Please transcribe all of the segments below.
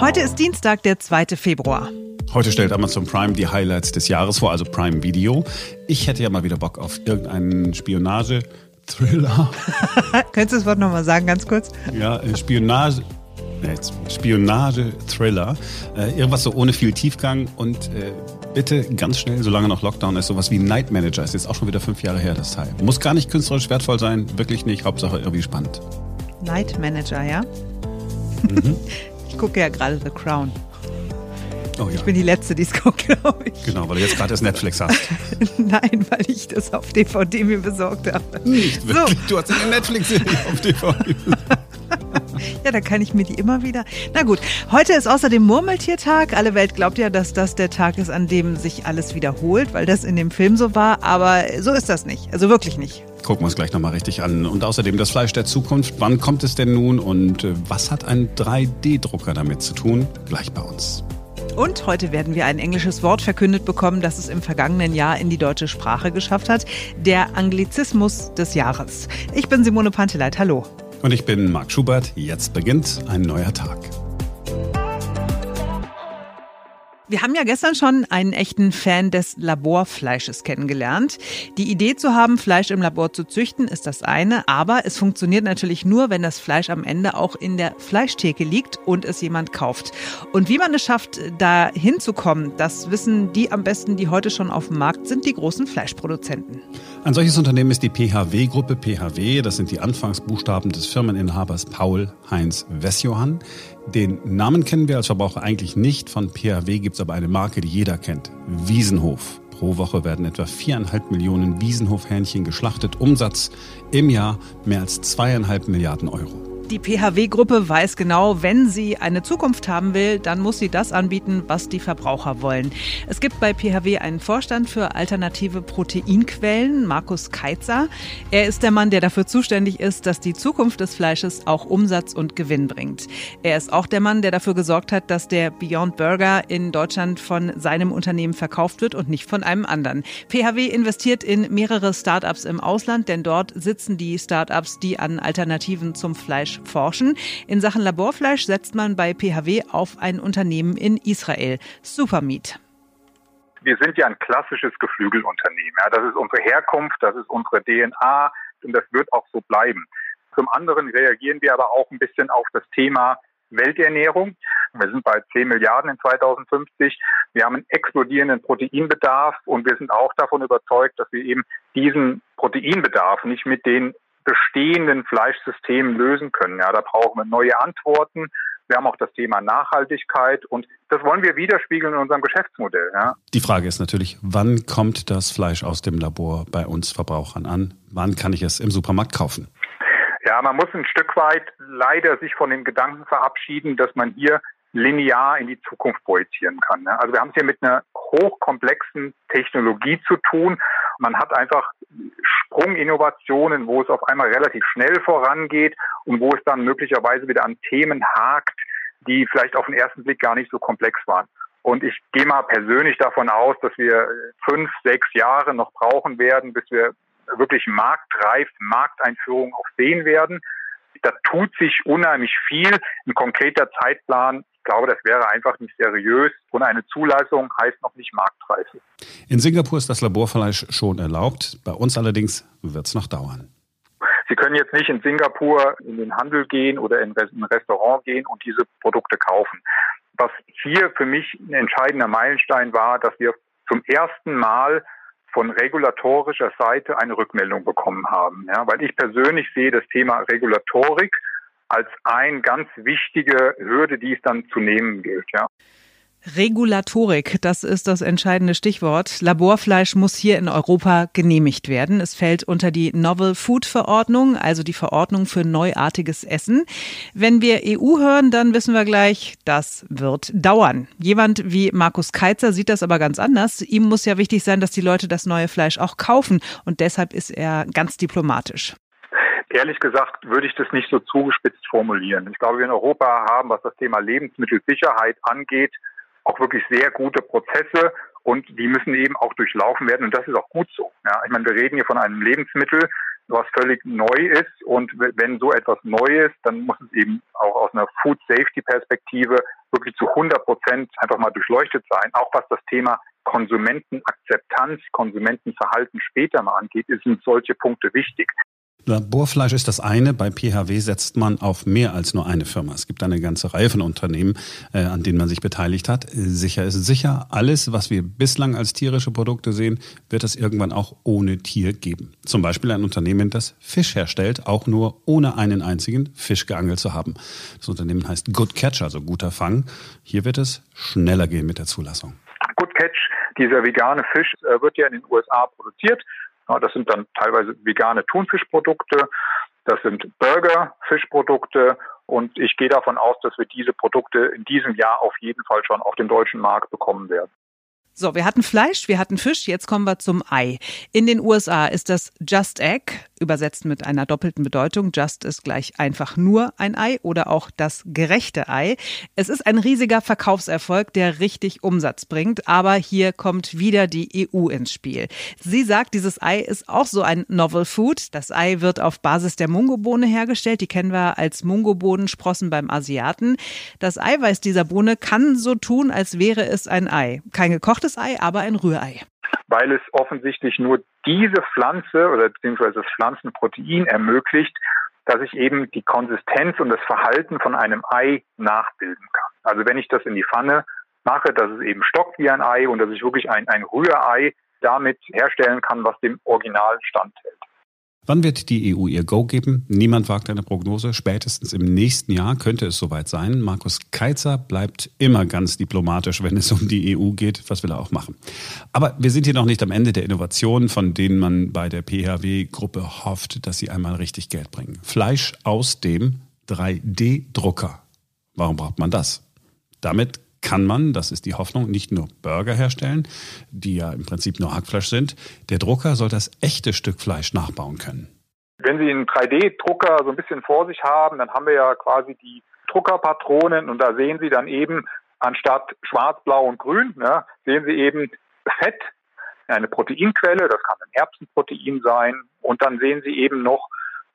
Heute ist Dienstag, der 2. Februar. Heute stellt Amazon Prime die Highlights des Jahres vor, also Prime Video. Ich hätte ja mal wieder Bock auf irgendeinen Spionage. Thriller. Könntest du das Wort nochmal sagen, ganz kurz? Ja, äh, Spionage. Spionage-Thriller. Äh, irgendwas so ohne viel Tiefgang und äh, bitte ganz schnell, solange noch Lockdown ist, sowas wie Night Manager. Ist jetzt auch schon wieder fünf Jahre her, das Teil. Muss gar nicht künstlerisch wertvoll sein, wirklich nicht. Hauptsache irgendwie spannend. Night Manager, ja? Mhm. Ich gucke ja gerade The Crown. Oh, ja. Ich bin die Letzte, die es guckt, glaube ich. Genau, weil du jetzt gerade das Netflix hast. Nein, weil ich das auf DVD mir besorgt habe. Nicht wirklich. So. Du hast eine Netflix-Serie auf DVD Ja, da kann ich mir die immer wieder. Na gut, heute ist außerdem Murmeltiertag. Alle Welt glaubt ja, dass das der Tag ist, an dem sich alles wiederholt, weil das in dem Film so war. Aber so ist das nicht. Also wirklich nicht. Gucken wir uns gleich nochmal richtig an. Und außerdem das Fleisch der Zukunft. Wann kommt es denn nun und äh, was hat ein 3D-Drucker damit zu tun? Gleich bei uns. Und heute werden wir ein englisches Wort verkündet bekommen, das es im vergangenen Jahr in die deutsche Sprache geschafft hat. Der Anglizismus des Jahres. Ich bin Simone Panteleit. Hallo. Und ich bin Marc Schubert. Jetzt beginnt ein neuer Tag. Wir haben ja gestern schon einen echten Fan des Laborfleisches kennengelernt. Die Idee zu haben, Fleisch im Labor zu züchten, ist das eine, aber es funktioniert natürlich nur, wenn das Fleisch am Ende auch in der Fleischtheke liegt und es jemand kauft. Und wie man es schafft, da hinzukommen, das wissen die am besten, die heute schon auf dem Markt sind, die großen Fleischproduzenten. Ein solches Unternehmen ist die PHW-Gruppe. PHW, das sind die Anfangsbuchstaben des Firmeninhabers Paul Heinz Wessjohann. Den Namen kennen wir als Verbraucher eigentlich nicht. Von PHW gibt es aber eine Marke, die jeder kennt. Wiesenhof. Pro Woche werden etwa viereinhalb Millionen Wiesenhofhähnchen geschlachtet. Umsatz im Jahr mehr als zweieinhalb Milliarden Euro. Die PHW-Gruppe weiß genau, wenn sie eine Zukunft haben will, dann muss sie das anbieten, was die Verbraucher wollen. Es gibt bei PHW einen Vorstand für alternative Proteinquellen, Markus Keitzer. Er ist der Mann, der dafür zuständig ist, dass die Zukunft des Fleisches auch Umsatz und Gewinn bringt. Er ist auch der Mann, der dafür gesorgt hat, dass der Beyond Burger in Deutschland von seinem Unternehmen verkauft wird und nicht von einem anderen. PHW investiert in mehrere Startups im Ausland, denn dort sitzen die Startups, die an Alternativen zum Fleisch forschen. In Sachen Laborfleisch setzt man bei PHW auf ein Unternehmen in Israel, Supermeat. Wir sind ja ein klassisches Geflügelunternehmen. Das ist unsere Herkunft, das ist unsere DNA und das wird auch so bleiben. Zum anderen reagieren wir aber auch ein bisschen auf das Thema Welternährung. Wir sind bei 10 Milliarden in 2050. Wir haben einen explodierenden Proteinbedarf und wir sind auch davon überzeugt, dass wir eben diesen Proteinbedarf nicht mit den bestehenden Fleischsystemen lösen können. Ja, da brauchen wir neue Antworten. Wir haben auch das Thema Nachhaltigkeit und das wollen wir widerspiegeln in unserem Geschäftsmodell. Ja. Die Frage ist natürlich, wann kommt das Fleisch aus dem Labor bei uns Verbrauchern an? Wann kann ich es im Supermarkt kaufen? Ja, man muss ein Stück weit leider sich von dem Gedanken verabschieden, dass man hier linear in die Zukunft projizieren kann. Also wir haben es hier mit einer hochkomplexen Technologie zu tun. Man hat einfach Sprunginnovationen, wo es auf einmal relativ schnell vorangeht und wo es dann möglicherweise wieder an Themen hakt, die vielleicht auf den ersten Blick gar nicht so komplex waren. Und ich gehe mal persönlich davon aus, dass wir fünf, sechs Jahre noch brauchen werden, bis wir wirklich marktreif Markteinführung auch sehen werden. Da tut sich unheimlich viel. Ein konkreter Zeitplan ich glaube, das wäre einfach nicht seriös und eine Zulassung heißt noch nicht Marktreife. In Singapur ist das Laborfleisch schon erlaubt. Bei uns allerdings wird es noch dauern. Sie können jetzt nicht in Singapur in den Handel gehen oder in ein Restaurant gehen und diese Produkte kaufen. Was hier für mich ein entscheidender Meilenstein war, dass wir zum ersten Mal von regulatorischer Seite eine Rückmeldung bekommen haben. Ja, weil ich persönlich sehe das Thema Regulatorik als ein ganz wichtige Hürde, die es dann zu nehmen gilt. Ja. Regulatorik, das ist das entscheidende Stichwort. Laborfleisch muss hier in Europa genehmigt werden. Es fällt unter die Novel Food Verordnung, also die Verordnung für neuartiges Essen. Wenn wir EU hören, dann wissen wir gleich, das wird dauern. Jemand wie Markus Keitzer sieht das aber ganz anders. Ihm muss ja wichtig sein, dass die Leute das neue Fleisch auch kaufen und deshalb ist er ganz diplomatisch. Ehrlich gesagt würde ich das nicht so zugespitzt formulieren. Ich glaube, wir in Europa haben, was das Thema Lebensmittelsicherheit angeht, auch wirklich sehr gute Prozesse und die müssen eben auch durchlaufen werden und das ist auch gut so. Ja, ich meine, wir reden hier von einem Lebensmittel, was völlig neu ist. Und wenn so etwas neu ist, dann muss es eben auch aus einer Food Safety Perspektive wirklich zu 100 Prozent einfach mal durchleuchtet sein. Auch was das Thema Konsumentenakzeptanz, Konsumentenverhalten später mal angeht, sind solche Punkte wichtig. Laborfleisch ist das eine. Bei PHW setzt man auf mehr als nur eine Firma. Es gibt eine ganze Reihe von Unternehmen, äh, an denen man sich beteiligt hat. Sicher ist sicher, alles, was wir bislang als tierische Produkte sehen, wird es irgendwann auch ohne Tier geben. Zum Beispiel ein Unternehmen, das Fisch herstellt, auch nur ohne einen einzigen Fisch geangelt zu haben. Das Unternehmen heißt Good Catch, also guter Fang. Hier wird es schneller gehen mit der Zulassung. Good Catch, dieser vegane Fisch, äh, wird ja in den USA produziert das sind dann teilweise vegane Thunfischprodukte, das sind Burger-Fischprodukte und ich gehe davon aus, dass wir diese Produkte in diesem Jahr auf jeden Fall schon auf dem deutschen Markt bekommen werden. So, wir hatten Fleisch, wir hatten Fisch, jetzt kommen wir zum Ei. In den USA ist das Just Egg, übersetzt mit einer doppelten Bedeutung. Just ist gleich einfach nur ein Ei oder auch das gerechte Ei. Es ist ein riesiger Verkaufserfolg, der richtig Umsatz bringt. Aber hier kommt wieder die EU ins Spiel. Sie sagt, dieses Ei ist auch so ein Novel Food. Das Ei wird auf Basis der Mungobohne hergestellt. Die kennen wir als Mungobohnensprossen beim Asiaten. Das Eiweiß dieser Bohne kann so tun, als wäre es ein Ei. Kein gekochtes Ei, aber ein Rührei. Weil es offensichtlich nur diese Pflanze oder beziehungsweise das Pflanzenprotein ermöglicht, dass ich eben die Konsistenz und das Verhalten von einem Ei nachbilden kann. Also wenn ich das in die Pfanne mache, dass es eben stockt wie ein Ei und dass ich wirklich ein, ein Rührei damit herstellen kann, was dem Original standhält. Wann wird die EU ihr Go geben? Niemand wagt eine Prognose. Spätestens im nächsten Jahr könnte es soweit sein. Markus Keitzer bleibt immer ganz diplomatisch, wenn es um die EU geht. Was will er auch machen? Aber wir sind hier noch nicht am Ende der Innovationen, von denen man bei der PHW-Gruppe hofft, dass sie einmal richtig Geld bringen. Fleisch aus dem 3D-Drucker. Warum braucht man das? Damit kann man, das ist die Hoffnung, nicht nur Burger herstellen, die ja im Prinzip nur Hackfleisch sind. Der Drucker soll das echte Stück Fleisch nachbauen können. Wenn Sie einen 3D-Drucker so ein bisschen vor sich haben, dann haben wir ja quasi die Druckerpatronen und da sehen Sie dann eben anstatt schwarz, blau und grün, ne, sehen Sie eben Fett, eine Proteinquelle, das kann ein Erbsenprotein sein und dann sehen Sie eben noch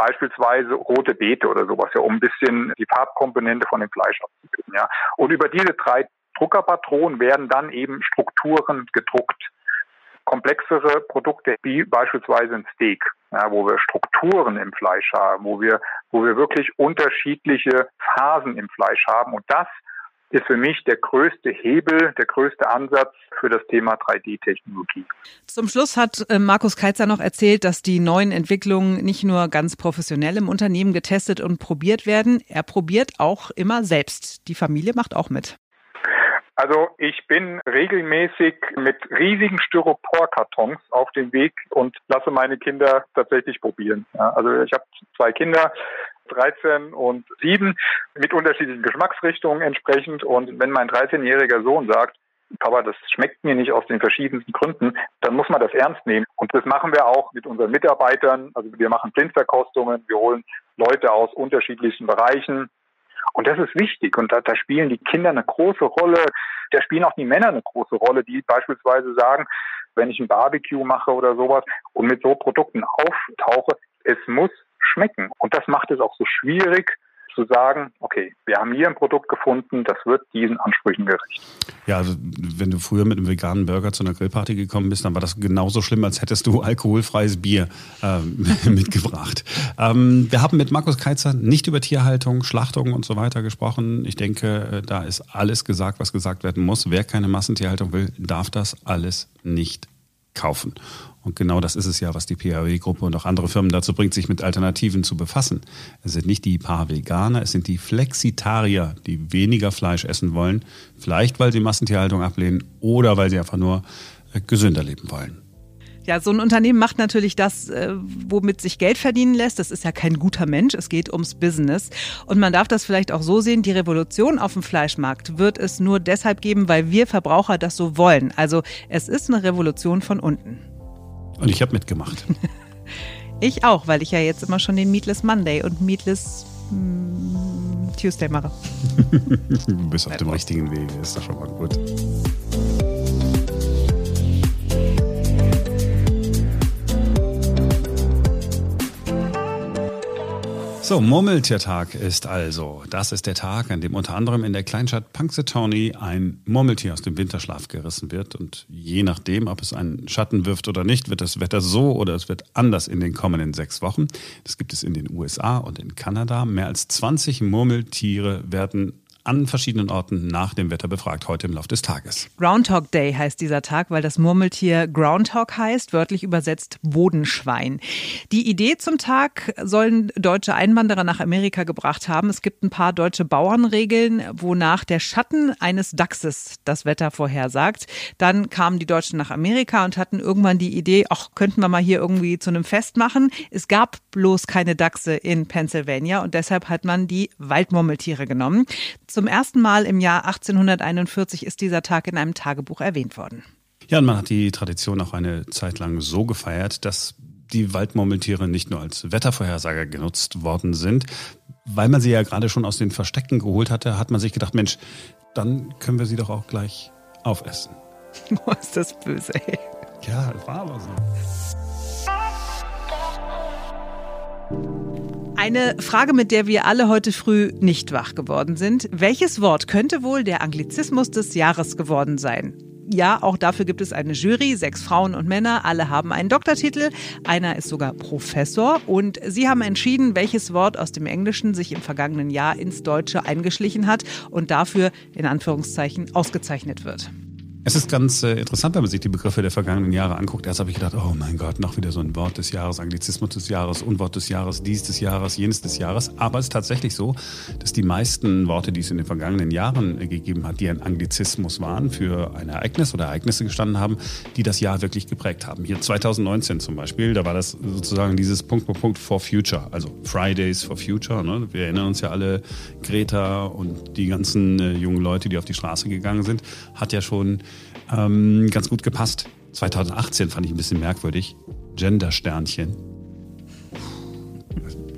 beispielsweise rote Beete oder sowas, ja, um ein bisschen die Farbkomponente von dem Fleisch abzubilden. Ja. Und über diese drei Druckerpatronen werden dann eben Strukturen gedruckt. Komplexere Produkte wie beispielsweise ein Steak, ja, wo wir Strukturen im Fleisch haben, wo wir, wo wir wirklich unterschiedliche Phasen im Fleisch haben. Und das ist für mich der größte Hebel, der größte Ansatz für das Thema 3D-Technologie. Zum Schluss hat äh, Markus Keitzer noch erzählt, dass die neuen Entwicklungen nicht nur ganz professionell im Unternehmen getestet und probiert werden. Er probiert auch immer selbst. Die Familie macht auch mit. Also ich bin regelmäßig mit riesigen Styroporkartons auf dem Weg und lasse meine Kinder tatsächlich probieren. Ja, also ich habe zwei Kinder, 13 und 7 mit unterschiedlichen Geschmacksrichtungen entsprechend. Und wenn mein 13-jähriger Sohn sagt, Papa, das schmeckt mir nicht aus den verschiedensten Gründen, dann muss man das ernst nehmen. Und das machen wir auch mit unseren Mitarbeitern. Also wir machen Blindverkostungen, wir holen Leute aus unterschiedlichen Bereichen. Und das ist wichtig. Und da, da spielen die Kinder eine große Rolle. Da spielen auch die Männer eine große Rolle, die beispielsweise sagen, wenn ich ein Barbecue mache oder sowas und mit so Produkten auftauche, es muss schmecken. Und das macht es auch so schwierig, zu sagen, okay, wir haben hier ein Produkt gefunden, das wird diesen Ansprüchen gerecht. Ja, also wenn du früher mit einem veganen Burger zu einer Grillparty gekommen bist, dann war das genauso schlimm, als hättest du alkoholfreies Bier äh, mitgebracht. Ähm, wir haben mit Markus Keitzer nicht über Tierhaltung, Schlachtung und so weiter gesprochen. Ich denke, äh, da ist alles gesagt, was gesagt werden muss. Wer keine Massentierhaltung will, darf das alles nicht kaufen. Und genau das ist es ja, was die PHW-Gruppe und auch andere Firmen dazu bringt, sich mit Alternativen zu befassen. Es sind nicht die paar Veganer, es sind die Flexitarier, die weniger Fleisch essen wollen. Vielleicht, weil sie Massentierhaltung ablehnen oder weil sie einfach nur äh, gesünder leben wollen. Ja, so ein Unternehmen macht natürlich das, äh, womit sich Geld verdienen lässt. Das ist ja kein guter Mensch. Es geht ums Business. Und man darf das vielleicht auch so sehen, die Revolution auf dem Fleischmarkt wird es nur deshalb geben, weil wir Verbraucher das so wollen. Also es ist eine Revolution von unten. Und ich habe mitgemacht. ich auch, weil ich ja jetzt immer schon den Meatless Monday und Meatless mm, Tuesday mache. du bist auf dem richtigen Weg, ist doch schon mal gut. So, Murmeltiertag ist also. Das ist der Tag, an dem unter anderem in der Kleinstadt Punxsutawney ein Murmeltier aus dem Winterschlaf gerissen wird. Und je nachdem, ob es einen Schatten wirft oder nicht, wird das Wetter so oder es wird anders in den kommenden sechs Wochen. Das gibt es in den USA und in Kanada. Mehr als 20 Murmeltiere werden an verschiedenen Orten nach dem Wetter befragt, heute im Laufe des Tages. Groundhog Day heißt dieser Tag, weil das Murmeltier Groundhog heißt, wörtlich übersetzt Bodenschwein. Die Idee zum Tag sollen deutsche Einwanderer nach Amerika gebracht haben. Es gibt ein paar deutsche Bauernregeln, wonach der Schatten eines Dachses das Wetter vorhersagt. Dann kamen die Deutschen nach Amerika und hatten irgendwann die Idee, ach, könnten wir mal hier irgendwie zu einem Fest machen. Es gab bloß keine Dachse in Pennsylvania und deshalb hat man die Waldmurmeltiere genommen. Zum ersten Mal im Jahr 1841 ist dieser Tag in einem Tagebuch erwähnt worden. Ja, und man hat die Tradition auch eine Zeit lang so gefeiert, dass die Waldmurmeltiere nicht nur als Wettervorhersager genutzt worden sind. Weil man sie ja gerade schon aus den Verstecken geholt hatte, hat man sich gedacht, Mensch, dann können wir sie doch auch gleich aufessen. Boah, ist das böse, ey. Ja, war aber so. Eine Frage, mit der wir alle heute früh nicht wach geworden sind. Welches Wort könnte wohl der Anglizismus des Jahres geworden sein? Ja, auch dafür gibt es eine Jury, sechs Frauen und Männer, alle haben einen Doktortitel, einer ist sogar Professor und sie haben entschieden, welches Wort aus dem Englischen sich im vergangenen Jahr ins Deutsche eingeschlichen hat und dafür in Anführungszeichen ausgezeichnet wird. Es ist ganz äh, interessant, wenn man sich die Begriffe der vergangenen Jahre anguckt. Erst habe ich gedacht, oh mein Gott, noch wieder so ein Wort des Jahres, Anglizismus des Jahres, Unwort des Jahres, dies des Jahres, jenes des Jahres. Aber es ist tatsächlich so, dass die meisten Worte, die es in den vergangenen Jahren äh, gegeben hat, die ein Anglizismus waren, für ein Ereignis oder Ereignisse gestanden haben, die das Jahr wirklich geprägt haben. Hier 2019 zum Beispiel, da war das sozusagen dieses Punkt, Punkt, Punkt for Future, also Fridays for Future. Ne? Wir erinnern uns ja alle, Greta und die ganzen äh, jungen Leute, die auf die Straße gegangen sind, hat ja schon ähm, ganz gut gepasst. 2018 fand ich ein bisschen merkwürdig. Gender-Sternchen.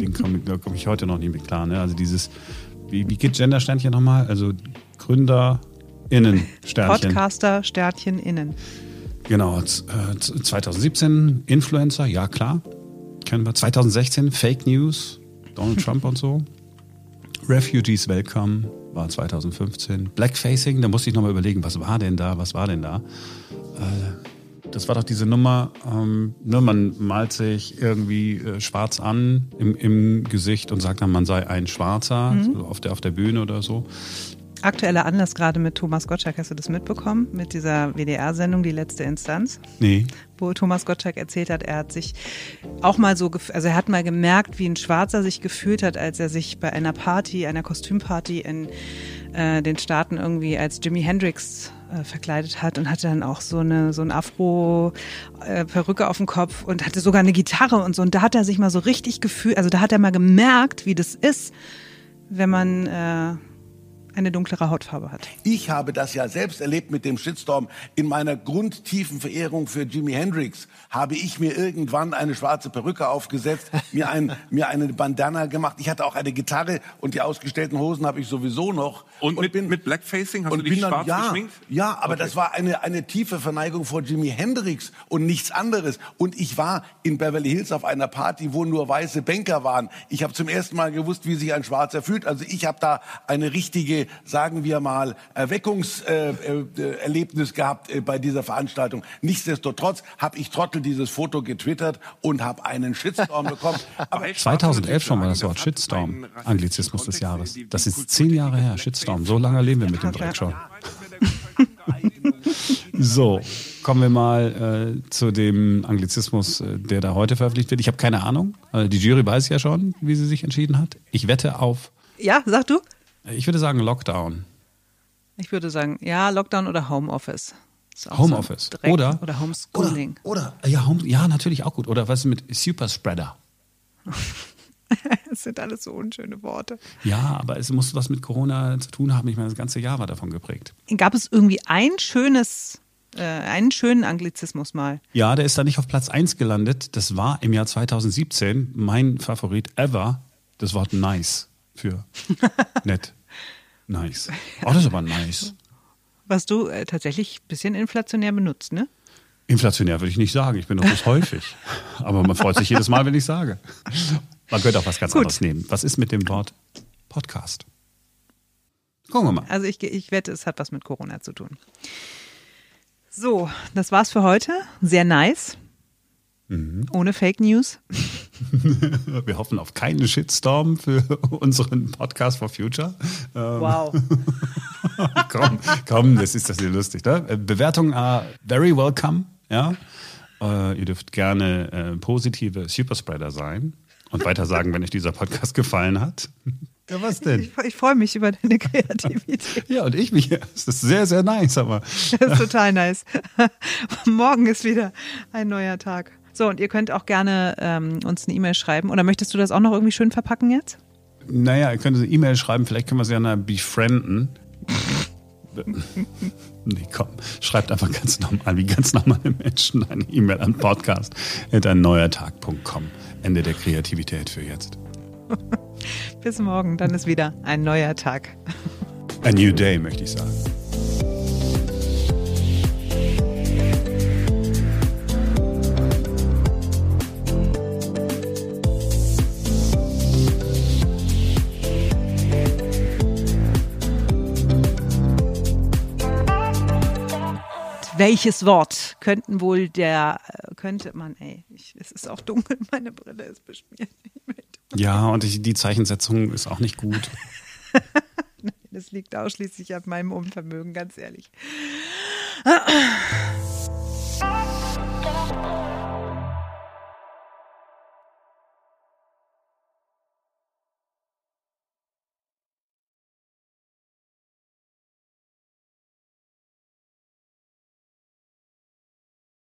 Den komme komm ich heute noch nicht mit klar. Ne? Also dieses, wie, wie geht Gender-Sternchen nochmal? Also Sternchen. Podcaster Sternchen innen. Genau. 2017 äh, Influencer, ja klar. Kennen wir. 2016 Fake News, Donald Trump und so. Refugees Welcome war 2015. Blackfacing, da musste ich nochmal überlegen, was war denn da, was war denn da? Äh, das war doch diese Nummer, ähm, ne, man malt sich irgendwie äh, schwarz an im, im Gesicht und sagt dann, man sei ein Schwarzer mhm. so auf, der, auf der Bühne oder so. Aktueller Anlass gerade mit Thomas Gottschalk, hast du das mitbekommen? Mit dieser WDR-Sendung Die letzte Instanz? Nee. Wo Thomas Gottschalk erzählt hat, er hat sich auch mal so, also er hat mal gemerkt, wie ein Schwarzer sich gefühlt hat, als er sich bei einer Party, einer Kostümparty in äh, den Staaten irgendwie als Jimi Hendrix äh, verkleidet hat und hatte dann auch so eine so ein Afro äh, auf dem Kopf und hatte sogar eine Gitarre und so und da hat er sich mal so richtig gefühlt, also da hat er mal gemerkt, wie das ist, wenn man äh, eine dunklere Hautfarbe hat. Ich habe das ja selbst erlebt mit dem Shitstorm. In meiner grundtiefen Verehrung für Jimi Hendrix habe ich mir irgendwann eine schwarze Perücke aufgesetzt, mir, ein, mir eine Bandana gemacht. Ich hatte auch eine Gitarre und die ausgestellten Hosen habe ich sowieso noch. Und, und mit, bin, mit Blackfacing hast du dich dann, schwarz ja, geschminkt? Ja, aber okay. das war eine, eine tiefe Verneigung vor Jimi Hendrix und nichts anderes. Und ich war in Beverly Hills auf einer Party, wo nur weiße Banker waren. Ich habe zum ersten Mal gewusst, wie sich ein Schwarzer fühlt. Also ich habe da eine richtige sagen wir mal, Erweckungserlebnis äh, äh, gehabt äh, bei dieser Veranstaltung. Nichtsdestotrotz habe ich Trottel dieses Foto getwittert und habe einen Shitstorm bekommen. Aber 2011 schon mal das Wort Shitstorm, Anglizismus des Jahres. Das ist zehn Jahre her, Shitstorm. So lange leben wir mit dem Dreck schon. so, kommen wir mal äh, zu dem Anglizismus, der da heute veröffentlicht wird. Ich habe keine Ahnung. Die Jury weiß ja schon, wie sie sich entschieden hat. Ich wette auf. Ja, sag du? Ich würde sagen Lockdown. Ich würde sagen, ja, Lockdown oder Homeoffice. Homeoffice. So oder, oder Homeschooling. Oder, oder ja, Home, ja, natürlich auch gut. Oder was ist mit Superspreader? das sind alles so unschöne Worte. Ja, aber es muss was mit Corona zu tun haben. Ich meine, das ganze Jahr war davon geprägt. Gab es irgendwie ein schönes, äh, einen schönen Anglizismus mal? Ja, der ist da nicht auf Platz 1 gelandet. Das war im Jahr 2017 mein Favorit ever, das Wort nice für nett. Nice. Oh, das ist aber nice. Was du äh, tatsächlich ein bisschen inflationär benutzt, ne? Inflationär würde ich nicht sagen. Ich benutze es häufig. Aber man freut sich jedes Mal, wenn ich sage. Man könnte auch was ganz Gut. anderes nehmen. Was ist mit dem Wort Podcast? Gucken wir mal. Also ich, ich wette, es hat was mit Corona zu tun. So, das war's für heute. Sehr nice. Mhm. Ohne Fake News. Wir hoffen auf keinen Shitstorm für unseren Podcast for Future. Ähm, wow. komm, komm, das ist das hier lustig. Ne? Äh, Bewertungen are very welcome. Ja? Uh, ihr dürft gerne äh, positive Superspreader sein und weiter sagen, wenn euch dieser Podcast gefallen hat. Ja, was denn? Ich, ich freue mich über deine Kreativität. ja, und ich mich. Das ist sehr, sehr nice, aber. Das ist total nice. Morgen ist wieder ein neuer Tag. So, und ihr könnt auch gerne ähm, uns eine E-Mail schreiben. Oder möchtest du das auch noch irgendwie schön verpacken jetzt? Naja, ihr könnt eine E-Mail schreiben, vielleicht können wir sie ja befrienden. nee, komm, schreibt einfach ganz normal, wie ganz normale Menschen eine E-Mail an podcast.einneuertag.com. Ende der Kreativität für jetzt. Bis morgen, dann ist wieder ein neuer Tag. A new day, möchte ich sagen. Welches Wort könnten wohl der, äh, könnte man, ey, ich, es ist auch dunkel, meine Brille ist beschmiert. Ja, und ich, die Zeichensetzung ist auch nicht gut. das liegt ausschließlich an meinem Unvermögen, ganz ehrlich.